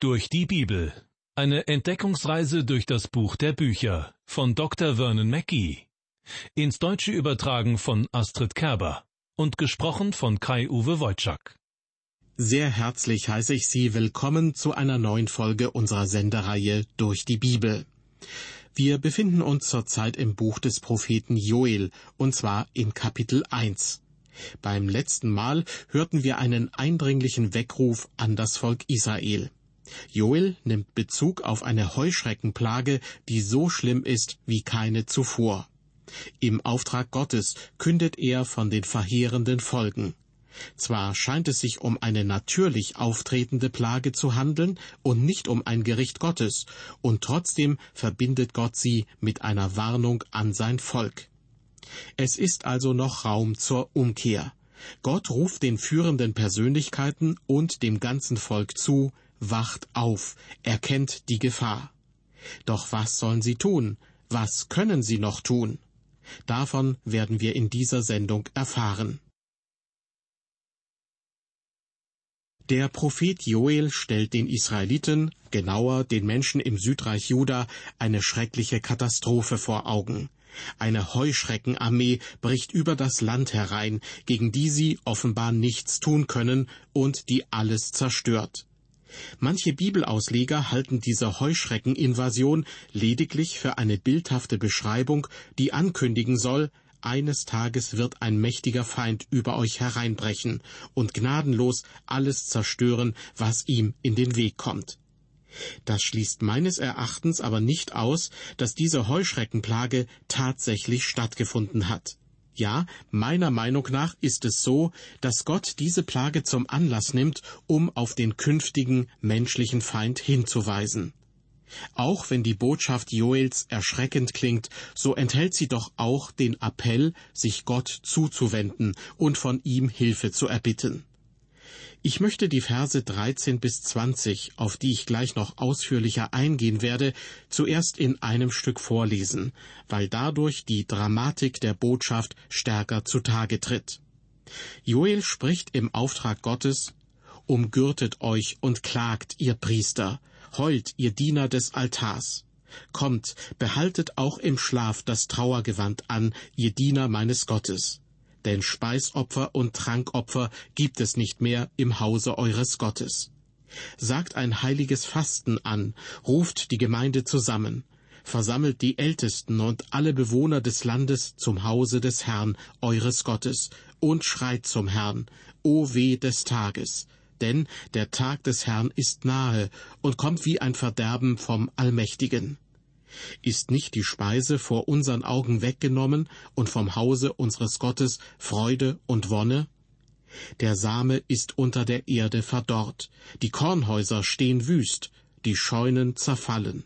Durch die Bibel. Eine Entdeckungsreise durch das Buch der Bücher von Dr. Vernon Mackey. Ins Deutsche übertragen von Astrid Kerber und gesprochen von Kai-Uwe Wojczak. Sehr herzlich heiße ich Sie willkommen zu einer neuen Folge unserer Sendereihe Durch die Bibel. Wir befinden uns zurzeit im Buch des Propheten Joel, und zwar in Kapitel 1. Beim letzten Mal hörten wir einen eindringlichen Weckruf an das Volk Israel. Joel nimmt Bezug auf eine Heuschreckenplage, die so schlimm ist wie keine zuvor. Im Auftrag Gottes kündet er von den verheerenden Folgen. Zwar scheint es sich um eine natürlich auftretende Plage zu handeln und nicht um ein Gericht Gottes, und trotzdem verbindet Gott sie mit einer Warnung an sein Volk. Es ist also noch Raum zur Umkehr. Gott ruft den führenden Persönlichkeiten und dem ganzen Volk zu, wacht auf, erkennt die Gefahr. Doch was sollen sie tun? Was können sie noch tun? Davon werden wir in dieser Sendung erfahren. Der Prophet Joel stellt den Israeliten, genauer den Menschen im Südreich Juda, eine schreckliche Katastrophe vor Augen. Eine Heuschreckenarmee bricht über das Land herein, gegen die sie offenbar nichts tun können und die alles zerstört. Manche Bibelausleger halten diese Heuschreckeninvasion lediglich für eine bildhafte Beschreibung, die ankündigen soll, eines Tages wird ein mächtiger Feind über euch hereinbrechen und gnadenlos alles zerstören, was ihm in den Weg kommt. Das schließt meines Erachtens aber nicht aus, dass diese Heuschreckenplage tatsächlich stattgefunden hat. Ja, meiner Meinung nach ist es so, dass Gott diese Plage zum Anlass nimmt, um auf den künftigen menschlichen Feind hinzuweisen. Auch wenn die Botschaft Joels erschreckend klingt, so enthält sie doch auch den Appell, sich Gott zuzuwenden und von ihm Hilfe zu erbitten. Ich möchte die Verse 13 bis 20, auf die ich gleich noch ausführlicher eingehen werde, zuerst in einem Stück vorlesen, weil dadurch die Dramatik der Botschaft stärker zutage tritt. Joel spricht im Auftrag Gottes, Umgürtet euch und klagt, ihr Priester, heult, ihr Diener des Altars. Kommt, behaltet auch im Schlaf das Trauergewand an, ihr Diener meines Gottes denn Speisopfer und Trankopfer gibt es nicht mehr im Hause eures Gottes. Sagt ein heiliges Fasten an, ruft die Gemeinde zusammen, versammelt die Ältesten und alle Bewohner des Landes zum Hause des Herrn, eures Gottes, und schreit zum Herrn, O weh des Tages, denn der Tag des Herrn ist nahe und kommt wie ein Verderben vom Allmächtigen. Ist nicht die Speise vor unseren Augen weggenommen und vom Hause unseres Gottes Freude und Wonne? Der Same ist unter der Erde verdorrt, die Kornhäuser stehen wüst, die Scheunen zerfallen,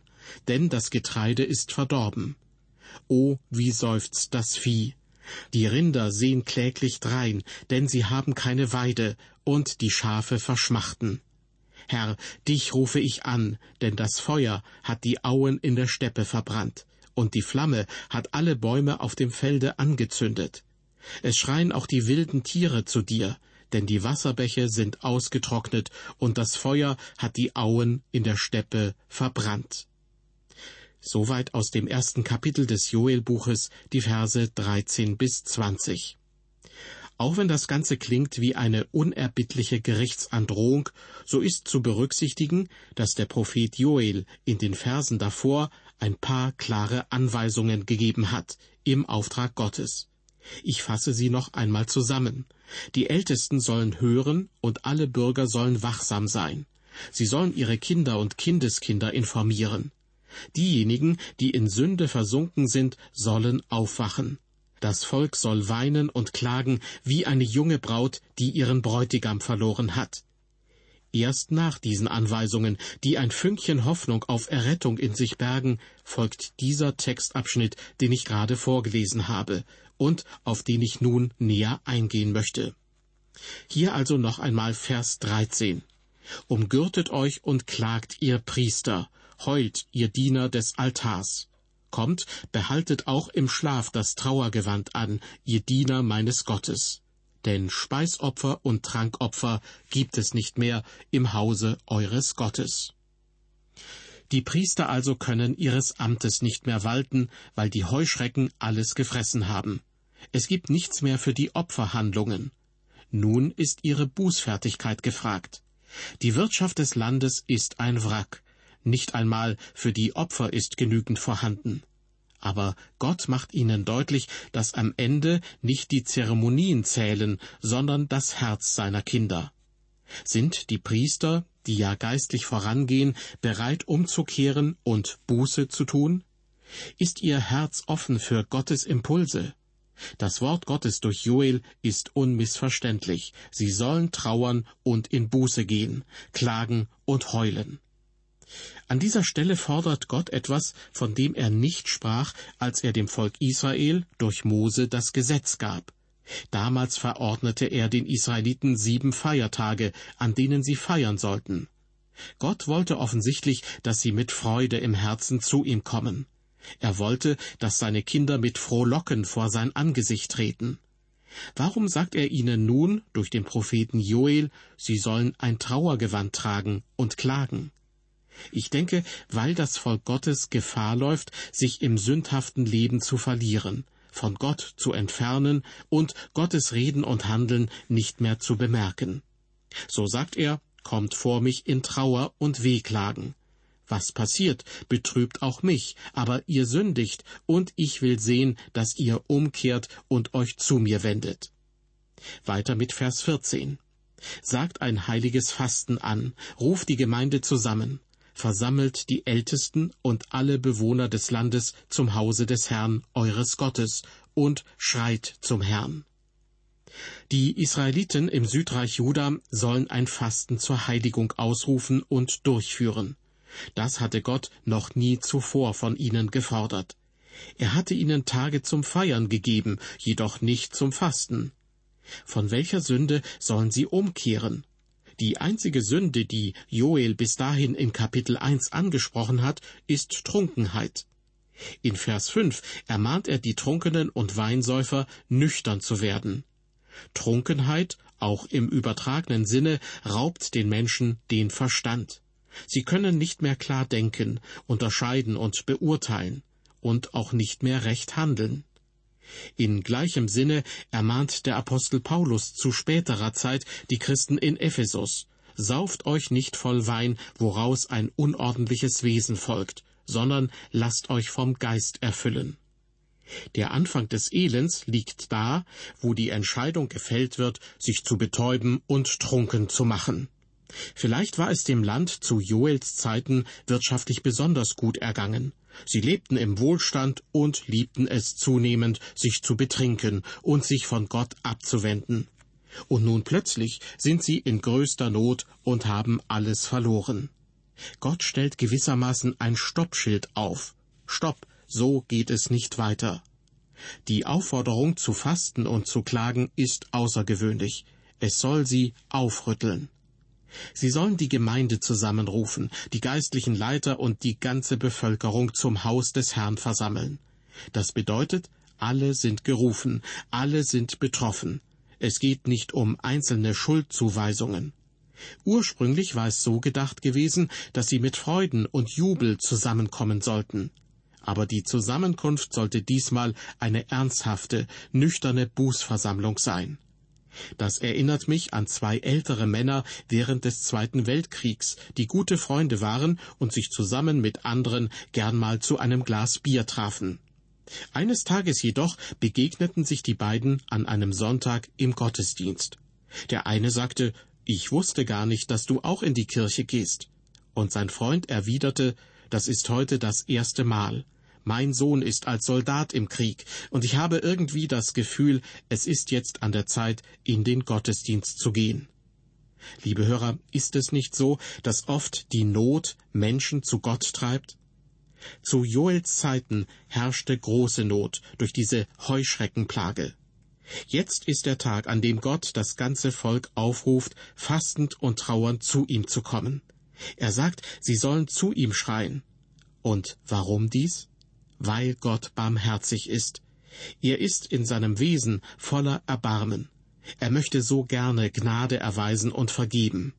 denn das Getreide ist verdorben. O, wie seufzt das Vieh! Die Rinder sehen kläglich drein, denn sie haben keine Weide, und die Schafe verschmachten. Herr, dich rufe ich an, denn das Feuer hat die Auen in der Steppe verbrannt, und die Flamme hat alle Bäume auf dem Felde angezündet. Es schreien auch die wilden Tiere zu dir, denn die Wasserbäche sind ausgetrocknet, und das Feuer hat die Auen in der Steppe verbrannt. Soweit aus dem ersten Kapitel des Joelbuches die Verse 13 bis 20. Auch wenn das Ganze klingt wie eine unerbittliche Gerichtsandrohung, so ist zu berücksichtigen, dass der Prophet Joel in den Versen davor ein paar klare Anweisungen gegeben hat im Auftrag Gottes. Ich fasse sie noch einmal zusammen. Die Ältesten sollen hören und alle Bürger sollen wachsam sein. Sie sollen ihre Kinder und Kindeskinder informieren. Diejenigen, die in Sünde versunken sind, sollen aufwachen. Das Volk soll weinen und klagen wie eine junge Braut, die ihren Bräutigam verloren hat. Erst nach diesen Anweisungen, die ein Fünkchen Hoffnung auf Errettung in sich bergen, folgt dieser Textabschnitt, den ich gerade vorgelesen habe und auf den ich nun näher eingehen möchte. Hier also noch einmal Vers 13. Umgürtet euch und klagt, ihr Priester, heult, ihr Diener des Altars. Kommt, behaltet auch im Schlaf das Trauergewand an, ihr Diener meines Gottes. Denn Speisopfer und Trankopfer gibt es nicht mehr im Hause eures Gottes. Die Priester also können ihres Amtes nicht mehr walten, weil die Heuschrecken alles gefressen haben. Es gibt nichts mehr für die Opferhandlungen. Nun ist ihre Bußfertigkeit gefragt. Die Wirtschaft des Landes ist ein Wrack. Nicht einmal für die Opfer ist genügend vorhanden. Aber Gott macht ihnen deutlich, dass am Ende nicht die Zeremonien zählen, sondern das Herz seiner Kinder. Sind die Priester, die ja geistlich vorangehen, bereit umzukehren und Buße zu tun? Ist ihr Herz offen für Gottes Impulse? Das Wort Gottes durch Joel ist unmissverständlich. Sie sollen trauern und in Buße gehen, klagen und heulen. An dieser Stelle fordert Gott etwas, von dem er nicht sprach, als er dem Volk Israel durch Mose das Gesetz gab. Damals verordnete er den Israeliten sieben Feiertage, an denen sie feiern sollten. Gott wollte offensichtlich, dass sie mit Freude im Herzen zu ihm kommen. Er wollte, dass seine Kinder mit Frohlocken vor sein Angesicht treten. Warum sagt er ihnen nun durch den Propheten Joel, sie sollen ein Trauergewand tragen und klagen? Ich denke, weil das Volk Gottes Gefahr läuft, sich im sündhaften Leben zu verlieren, von Gott zu entfernen und Gottes Reden und Handeln nicht mehr zu bemerken. So sagt er, kommt vor mich in Trauer und Wehklagen. Was passiert, betrübt auch mich, aber ihr sündigt, und ich will sehen, dass ihr umkehrt und euch zu mir wendet. Weiter mit Vers 14. Sagt ein heiliges Fasten an, ruft die Gemeinde zusammen, versammelt die Ältesten und alle Bewohner des Landes zum Hause des Herrn eures Gottes und schreit zum Herrn. Die Israeliten im Südreich Juda sollen ein Fasten zur Heiligung ausrufen und durchführen. Das hatte Gott noch nie zuvor von ihnen gefordert. Er hatte ihnen Tage zum Feiern gegeben, jedoch nicht zum Fasten. Von welcher Sünde sollen sie umkehren? Die einzige Sünde, die Joel bis dahin in Kapitel 1 angesprochen hat, ist Trunkenheit. In Vers 5 ermahnt er die Trunkenen und Weinsäufer, nüchtern zu werden. Trunkenheit, auch im übertragenen Sinne, raubt den Menschen den Verstand. Sie können nicht mehr klar denken, unterscheiden und beurteilen und auch nicht mehr recht handeln. In gleichem Sinne ermahnt der Apostel Paulus zu späterer Zeit die Christen in Ephesus, Sauft euch nicht voll Wein, woraus ein unordentliches Wesen folgt, sondern lasst euch vom Geist erfüllen. Der Anfang des Elends liegt da, wo die Entscheidung gefällt wird, sich zu betäuben und trunken zu machen. Vielleicht war es dem Land zu Joels Zeiten wirtschaftlich besonders gut ergangen. Sie lebten im Wohlstand und liebten es zunehmend, sich zu betrinken und sich von Gott abzuwenden. Und nun plötzlich sind sie in größter Not und haben alles verloren. Gott stellt gewissermaßen ein Stoppschild auf. Stopp, so geht es nicht weiter. Die Aufforderung zu fasten und zu klagen ist außergewöhnlich. Es soll sie aufrütteln. Sie sollen die Gemeinde zusammenrufen, die geistlichen Leiter und die ganze Bevölkerung zum Haus des Herrn versammeln. Das bedeutet, alle sind gerufen, alle sind betroffen. Es geht nicht um einzelne Schuldzuweisungen. Ursprünglich war es so gedacht gewesen, dass sie mit Freuden und Jubel zusammenkommen sollten. Aber die Zusammenkunft sollte diesmal eine ernsthafte, nüchterne Bußversammlung sein. Das erinnert mich an zwei ältere Männer während des Zweiten Weltkriegs, die gute Freunde waren und sich zusammen mit anderen gern mal zu einem Glas Bier trafen. Eines Tages jedoch begegneten sich die beiden an einem Sonntag im Gottesdienst. Der eine sagte, ich wusste gar nicht, dass du auch in die Kirche gehst. Und sein Freund erwiderte, das ist heute das erste Mal. Mein Sohn ist als Soldat im Krieg, und ich habe irgendwie das Gefühl, es ist jetzt an der Zeit, in den Gottesdienst zu gehen. Liebe Hörer, ist es nicht so, dass oft die Not Menschen zu Gott treibt? Zu Joels Zeiten herrschte große Not durch diese Heuschreckenplage. Jetzt ist der Tag, an dem Gott das ganze Volk aufruft, fastend und trauernd zu ihm zu kommen. Er sagt, sie sollen zu ihm schreien. Und warum dies? Weil Gott barmherzig ist. Er ist in seinem Wesen voller Erbarmen. Er möchte so gerne Gnade erweisen und vergeben.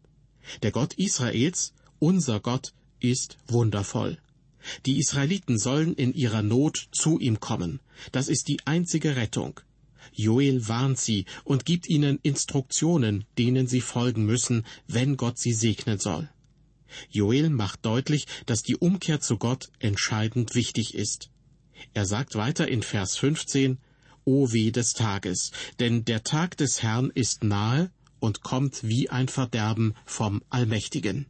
Der Gott Israels, unser Gott, ist wundervoll. Die Israeliten sollen in ihrer Not zu ihm kommen. Das ist die einzige Rettung. Joel warnt sie und gibt ihnen Instruktionen, denen sie folgen müssen, wenn Gott sie segnen soll. Joel macht deutlich, dass die Umkehr zu Gott entscheidend wichtig ist. Er sagt weiter in Vers 15, O weh des Tages, denn der Tag des Herrn ist nahe und kommt wie ein Verderben vom Allmächtigen.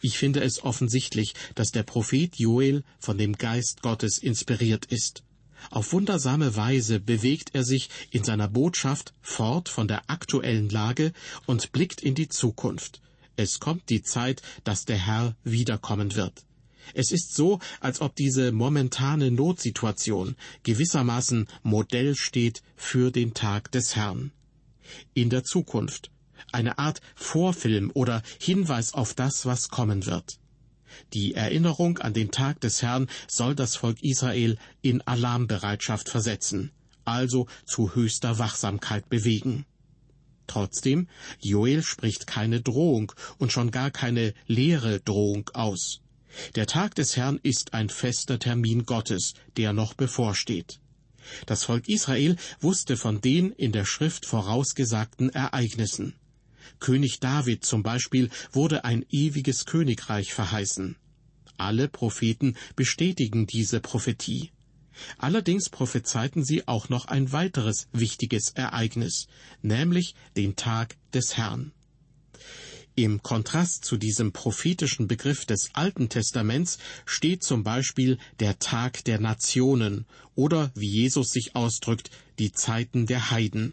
Ich finde es offensichtlich, dass der Prophet Joel von dem Geist Gottes inspiriert ist. Auf wundersame Weise bewegt er sich in seiner Botschaft fort von der aktuellen Lage und blickt in die Zukunft. Es kommt die Zeit, dass der Herr wiederkommen wird. Es ist so, als ob diese momentane Notsituation gewissermaßen Modell steht für den Tag des Herrn. In der Zukunft eine Art Vorfilm oder Hinweis auf das, was kommen wird. Die Erinnerung an den Tag des Herrn soll das Volk Israel in Alarmbereitschaft versetzen, also zu höchster Wachsamkeit bewegen. Trotzdem, Joel spricht keine Drohung und schon gar keine leere Drohung aus. Der Tag des Herrn ist ein fester Termin Gottes, der noch bevorsteht. Das Volk Israel wusste von den in der Schrift vorausgesagten Ereignissen. König David zum Beispiel wurde ein ewiges Königreich verheißen. Alle Propheten bestätigen diese Prophetie. Allerdings prophezeiten sie auch noch ein weiteres wichtiges Ereignis, nämlich den Tag des Herrn. Im Kontrast zu diesem prophetischen Begriff des Alten Testaments steht zum Beispiel der Tag der Nationen oder, wie Jesus sich ausdrückt, die Zeiten der Heiden.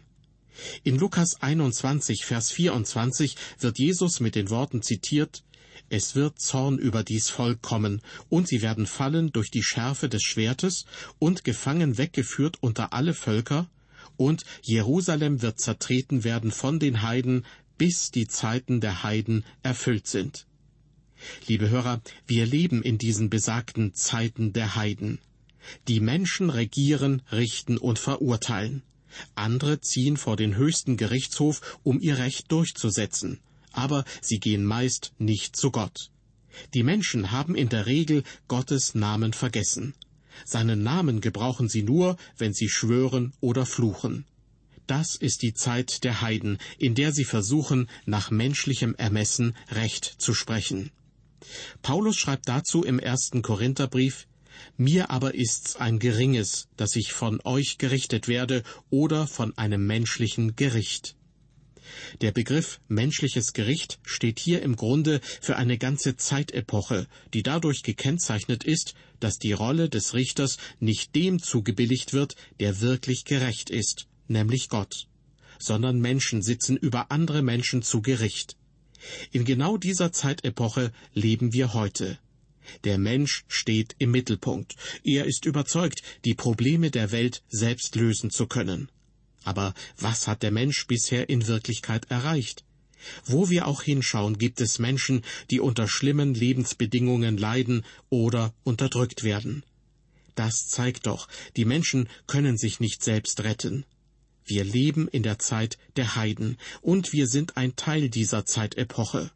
In Lukas 21, Vers 24 wird Jesus mit den Worten zitiert, es wird Zorn über dies Volk kommen, und sie werden fallen durch die Schärfe des Schwertes und gefangen weggeführt unter alle Völker, und Jerusalem wird zertreten werden von den Heiden, bis die Zeiten der Heiden erfüllt sind. Liebe Hörer, wir leben in diesen besagten Zeiten der Heiden. Die Menschen regieren, richten und verurteilen. Andere ziehen vor den höchsten Gerichtshof, um ihr Recht durchzusetzen, aber sie gehen meist nicht zu Gott. Die Menschen haben in der Regel Gottes Namen vergessen. Seinen Namen gebrauchen sie nur, wenn sie schwören oder fluchen. Das ist die Zeit der Heiden, in der sie versuchen, nach menschlichem Ermessen Recht zu sprechen. Paulus schreibt dazu im ersten Korintherbrief mir aber ist's ein geringes, dass ich von euch gerichtet werde oder von einem menschlichen Gericht. Der Begriff menschliches Gericht steht hier im Grunde für eine ganze Zeitepoche, die dadurch gekennzeichnet ist, dass die Rolle des Richters nicht dem zugebilligt wird, der wirklich gerecht ist, nämlich Gott, sondern Menschen sitzen über andere Menschen zu Gericht. In genau dieser Zeitepoche leben wir heute. Der Mensch steht im Mittelpunkt. Er ist überzeugt, die Probleme der Welt selbst lösen zu können. Aber was hat der Mensch bisher in Wirklichkeit erreicht? Wo wir auch hinschauen, gibt es Menschen, die unter schlimmen Lebensbedingungen leiden oder unterdrückt werden. Das zeigt doch, die Menschen können sich nicht selbst retten. Wir leben in der Zeit der Heiden und wir sind ein Teil dieser Zeitepoche.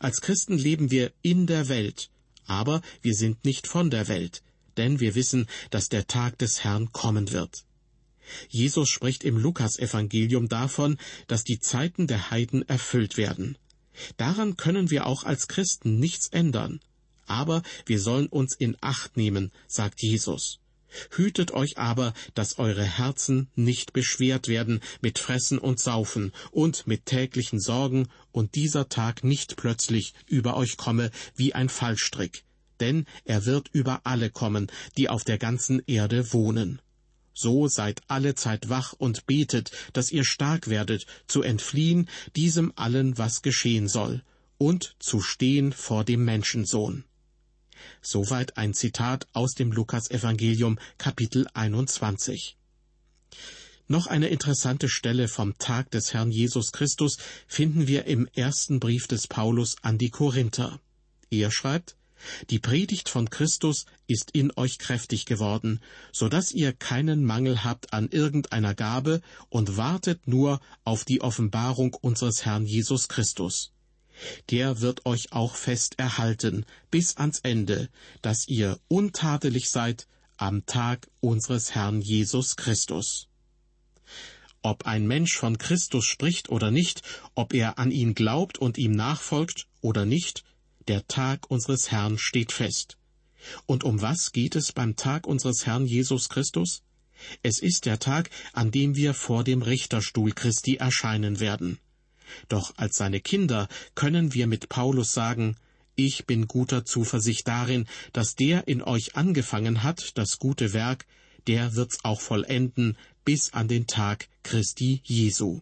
Als Christen leben wir in der Welt, aber wir sind nicht von der Welt, denn wir wissen, dass der Tag des Herrn kommen wird. Jesus spricht im Lukasevangelium davon, dass die Zeiten der Heiden erfüllt werden. Daran können wir auch als Christen nichts ändern. Aber wir sollen uns in Acht nehmen, sagt Jesus. Hütet euch aber, dass eure Herzen nicht beschwert werden mit Fressen und Saufen und mit täglichen Sorgen und dieser Tag nicht plötzlich über euch komme wie ein Fallstrick, denn er wird über alle kommen, die auf der ganzen Erde wohnen. So seid alle Zeit wach und betet, dass ihr stark werdet, zu entfliehen diesem allen, was geschehen soll, und zu stehen vor dem Menschensohn. Soweit ein Zitat aus dem Lukasevangelium Kapitel 21. Noch eine interessante Stelle vom Tag des Herrn Jesus Christus finden wir im ersten Brief des Paulus an die Korinther. Er schreibt, die Predigt von Christus ist in euch kräftig geworden, so dass ihr keinen Mangel habt an irgendeiner Gabe und wartet nur auf die Offenbarung unseres Herrn Jesus Christus. Der wird euch auch fest erhalten bis ans Ende, dass ihr untadelig seid am Tag unseres Herrn Jesus Christus. Ob ein Mensch von Christus spricht oder nicht, ob er an ihn glaubt und ihm nachfolgt oder nicht, der Tag unseres Herrn steht fest. Und um was geht es beim Tag unseres Herrn Jesus Christus? Es ist der Tag, an dem wir vor dem Richterstuhl Christi erscheinen werden. Doch als seine Kinder können wir mit Paulus sagen, ich bin guter Zuversicht darin, dass der in euch angefangen hat, das gute Werk, der wird's auch vollenden bis an den Tag Christi Jesu.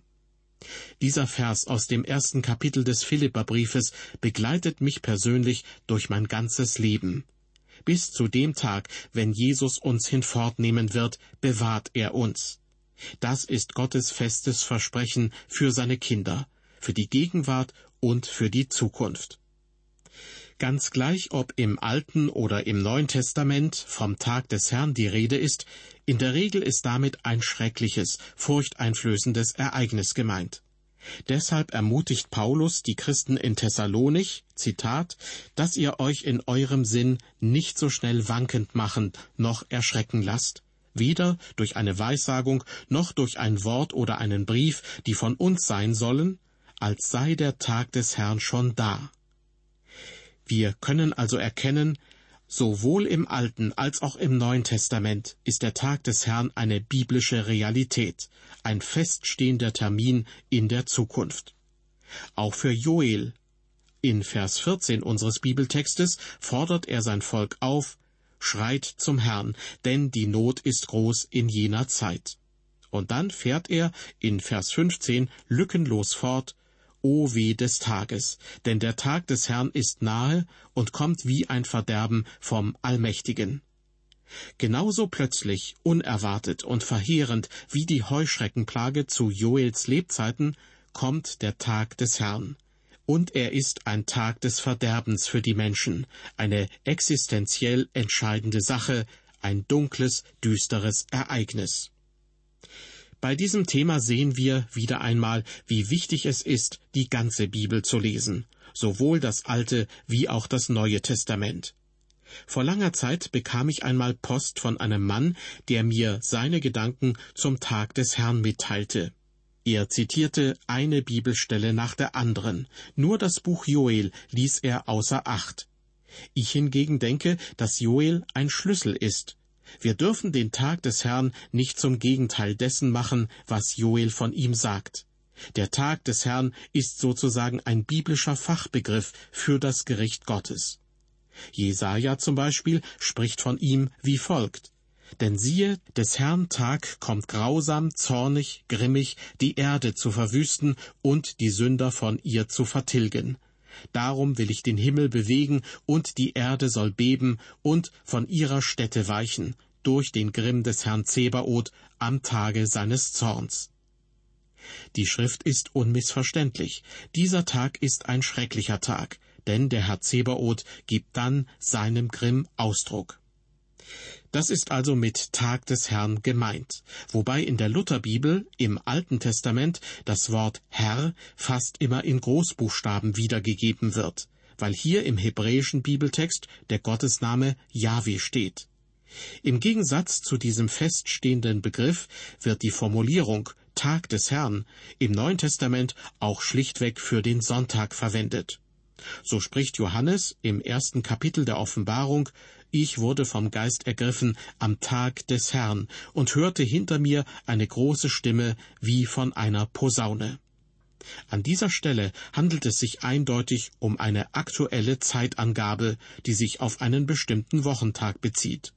Dieser Vers aus dem ersten Kapitel des Philipperbriefes begleitet mich persönlich durch mein ganzes Leben. Bis zu dem Tag, wenn Jesus uns hinfortnehmen wird, bewahrt er uns. Das ist Gottes festes Versprechen für seine Kinder, für die Gegenwart und für die Zukunft. Ganz gleich, ob im Alten oder im Neuen Testament vom Tag des Herrn die Rede ist, in der Regel ist damit ein schreckliches, furchteinflößendes Ereignis gemeint. Deshalb ermutigt Paulus die Christen in Thessalonich, Zitat, dass ihr euch in eurem Sinn nicht so schnell wankend machen noch erschrecken lasst, weder durch eine Weissagung noch durch ein Wort oder einen Brief, die von uns sein sollen, als sei der Tag des Herrn schon da. Wir können also erkennen, Sowohl im Alten als auch im Neuen Testament ist der Tag des Herrn eine biblische Realität, ein feststehender Termin in der Zukunft. Auch für Joel. In Vers 14 unseres Bibeltextes fordert er sein Volk auf, schreit zum Herrn, denn die Not ist groß in jener Zeit. Und dann fährt er in Vers 15 lückenlos fort, O weh des Tages, denn der Tag des Herrn ist nahe und kommt wie ein Verderben vom Allmächtigen. Genauso plötzlich, unerwartet und verheerend wie die Heuschreckenplage zu Joels Lebzeiten, kommt der Tag des Herrn. Und er ist ein Tag des Verderbens für die Menschen, eine existenziell entscheidende Sache, ein dunkles, düsteres Ereignis. Bei diesem Thema sehen wir wieder einmal, wie wichtig es ist, die ganze Bibel zu lesen, sowohl das Alte wie auch das Neue Testament. Vor langer Zeit bekam ich einmal Post von einem Mann, der mir seine Gedanken zum Tag des Herrn mitteilte. Er zitierte eine Bibelstelle nach der anderen, nur das Buch Joel ließ er außer Acht. Ich hingegen denke, dass Joel ein Schlüssel ist, wir dürfen den Tag des Herrn nicht zum Gegenteil dessen machen, was Joel von ihm sagt. Der Tag des Herrn ist sozusagen ein biblischer Fachbegriff für das Gericht Gottes. Jesaja zum Beispiel spricht von ihm wie folgt. Denn siehe, des Herrn Tag kommt grausam, zornig, grimmig, die Erde zu verwüsten und die Sünder von ihr zu vertilgen. Darum will ich den Himmel bewegen, und die Erde soll beben und von ihrer Stätte weichen, durch den Grimm des Herrn Zebaoth am Tage seines Zorns. Die Schrift ist unmissverständlich. Dieser Tag ist ein schrecklicher Tag, denn der Herr Zebaoth gibt dann seinem Grimm Ausdruck. Das ist also mit Tag des Herrn gemeint, wobei in der Lutherbibel im Alten Testament das Wort Herr fast immer in Großbuchstaben wiedergegeben wird, weil hier im hebräischen Bibeltext der Gottesname Yahweh steht. Im Gegensatz zu diesem feststehenden Begriff wird die Formulierung Tag des Herrn im Neuen Testament auch schlichtweg für den Sonntag verwendet. So spricht Johannes im ersten Kapitel der Offenbarung Ich wurde vom Geist ergriffen am Tag des Herrn und hörte hinter mir eine große Stimme wie von einer Posaune. An dieser Stelle handelt es sich eindeutig um eine aktuelle Zeitangabe, die sich auf einen bestimmten Wochentag bezieht.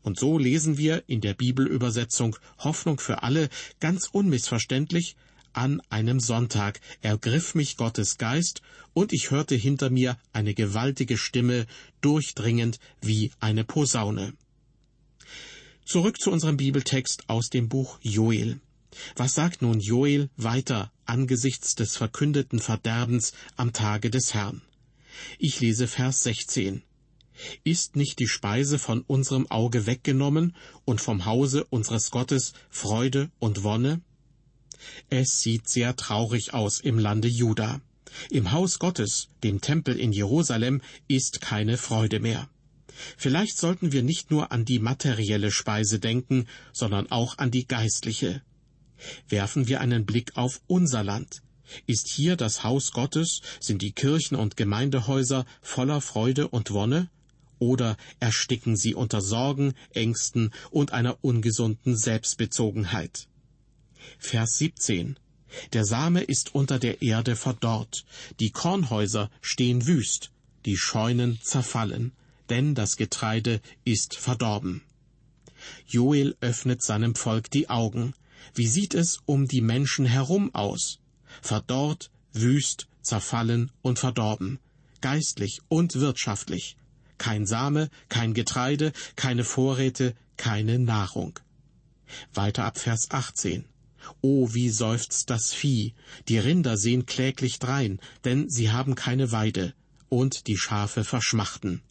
Und so lesen wir in der Bibelübersetzung Hoffnung für alle ganz unmissverständlich an einem Sonntag ergriff mich Gottes Geist, und ich hörte hinter mir eine gewaltige Stimme, durchdringend wie eine Posaune. Zurück zu unserem Bibeltext aus dem Buch Joel. Was sagt nun Joel weiter angesichts des verkündeten Verderbens am Tage des Herrn? Ich lese Vers 16. Ist nicht die Speise von unserem Auge weggenommen und vom Hause unseres Gottes Freude und Wonne? Es sieht sehr traurig aus im Lande Juda. Im Haus Gottes, dem Tempel in Jerusalem, ist keine Freude mehr. Vielleicht sollten wir nicht nur an die materielle Speise denken, sondern auch an die geistliche. Werfen wir einen Blick auf unser Land. Ist hier das Haus Gottes, sind die Kirchen und Gemeindehäuser voller Freude und Wonne? Oder ersticken sie unter Sorgen, Ängsten und einer ungesunden Selbstbezogenheit? Vers 17 Der Same ist unter der Erde verdorrt, die Kornhäuser stehen wüst, die Scheunen zerfallen, denn das Getreide ist verdorben. Joel öffnet seinem Volk die Augen. Wie sieht es um die Menschen herum aus? Verdorrt, wüst, zerfallen und verdorben, geistlich und wirtschaftlich. Kein Same, kein Getreide, keine Vorräte, keine Nahrung. Weiter ab Vers 18. O, wie seufzt das Vieh, die Rinder sehen kläglich drein, denn sie haben keine Weide, und die Schafe verschmachten.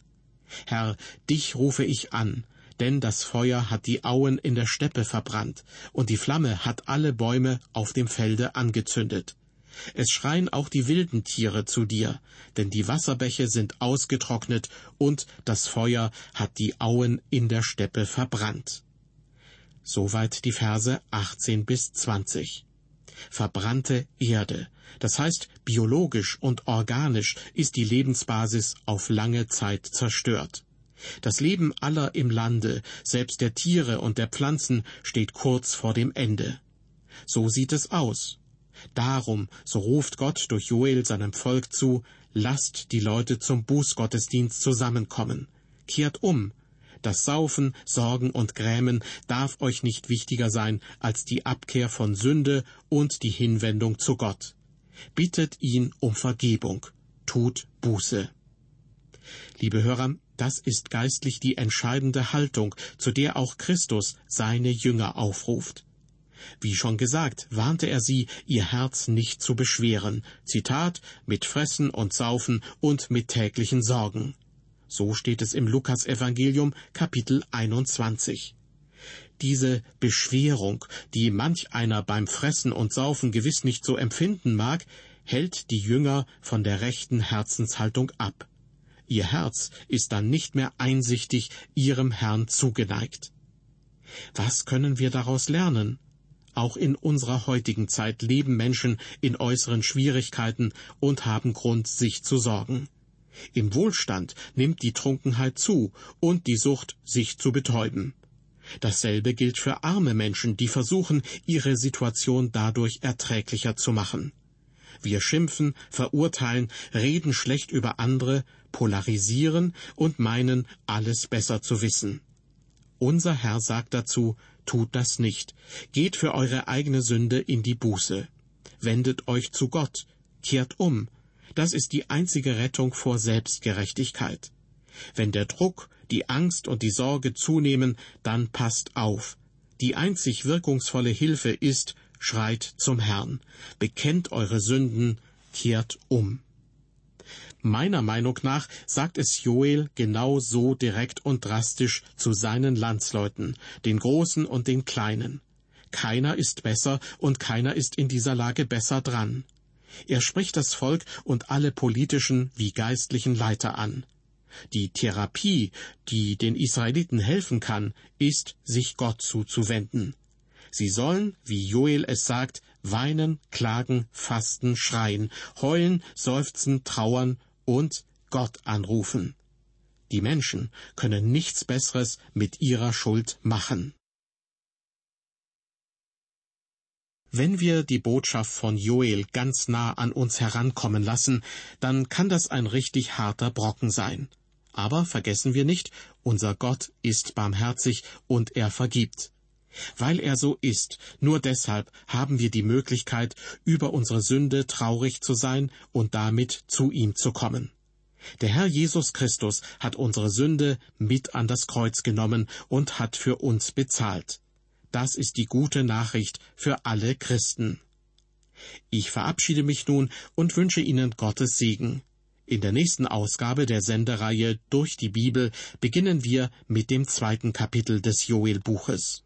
Herr, dich rufe ich an, denn das Feuer hat die Auen in der Steppe verbrannt, und die Flamme hat alle Bäume auf dem Felde angezündet. Es schreien auch die wilden Tiere zu dir, denn die Wasserbäche sind ausgetrocknet, und das Feuer hat die Auen in der Steppe verbrannt. Soweit die Verse 18 bis 20. Verbrannte Erde, das heißt biologisch und organisch ist die Lebensbasis auf lange Zeit zerstört. Das Leben aller im Lande, selbst der Tiere und der Pflanzen, steht kurz vor dem Ende. So sieht es aus. Darum, so ruft Gott durch Joel seinem Volk zu, lasst die Leute zum Bußgottesdienst zusammenkommen. Kehrt um. Das Saufen, Sorgen und Grämen darf euch nicht wichtiger sein als die Abkehr von Sünde und die Hinwendung zu Gott. Bittet ihn um Vergebung. Tut Buße. Liebe Hörer, das ist geistlich die entscheidende Haltung, zu der auch Christus seine Jünger aufruft. Wie schon gesagt, warnte er sie, ihr Herz nicht zu beschweren. Zitat, mit Fressen und Saufen und mit täglichen Sorgen. So steht es im Lukasevangelium Kapitel 21. Diese Beschwerung, die manch einer beim Fressen und Saufen gewiss nicht so empfinden mag, hält die Jünger von der rechten Herzenshaltung ab. Ihr Herz ist dann nicht mehr einsichtig ihrem Herrn zugeneigt. Was können wir daraus lernen? Auch in unserer heutigen Zeit leben Menschen in äußeren Schwierigkeiten und haben Grund, sich zu sorgen. Im Wohlstand nimmt die Trunkenheit zu und die Sucht, sich zu betäuben. Dasselbe gilt für arme Menschen, die versuchen, ihre Situation dadurch erträglicher zu machen. Wir schimpfen, verurteilen, reden schlecht über andere, polarisieren und meinen, alles besser zu wissen. Unser Herr sagt dazu, tut das nicht. Geht für eure eigene Sünde in die Buße. Wendet euch zu Gott. Kehrt um. Das ist die einzige Rettung vor Selbstgerechtigkeit. Wenn der Druck, die Angst und die Sorge zunehmen, dann passt auf. Die einzig wirkungsvolle Hilfe ist, schreit zum Herrn, bekennt eure Sünden, kehrt um. Meiner Meinung nach sagt es Joel genau so direkt und drastisch zu seinen Landsleuten, den Großen und den Kleinen. Keiner ist besser und keiner ist in dieser Lage besser dran. Er spricht das Volk und alle politischen wie geistlichen Leiter an. Die Therapie, die den Israeliten helfen kann, ist, sich Gott zuzuwenden. Sie sollen, wie Joel es sagt, weinen, klagen, fasten, schreien, heulen, seufzen, trauern und Gott anrufen. Die Menschen können nichts Besseres mit ihrer Schuld machen. Wenn wir die Botschaft von Joel ganz nah an uns herankommen lassen, dann kann das ein richtig harter Brocken sein. Aber vergessen wir nicht, unser Gott ist barmherzig und er vergibt. Weil er so ist, nur deshalb haben wir die Möglichkeit, über unsere Sünde traurig zu sein und damit zu ihm zu kommen. Der Herr Jesus Christus hat unsere Sünde mit an das Kreuz genommen und hat für uns bezahlt. Das ist die gute Nachricht für alle Christen. Ich verabschiede mich nun und wünsche Ihnen Gottes Segen. In der nächsten Ausgabe der Sendereihe Durch die Bibel beginnen wir mit dem zweiten Kapitel des Joel-Buches.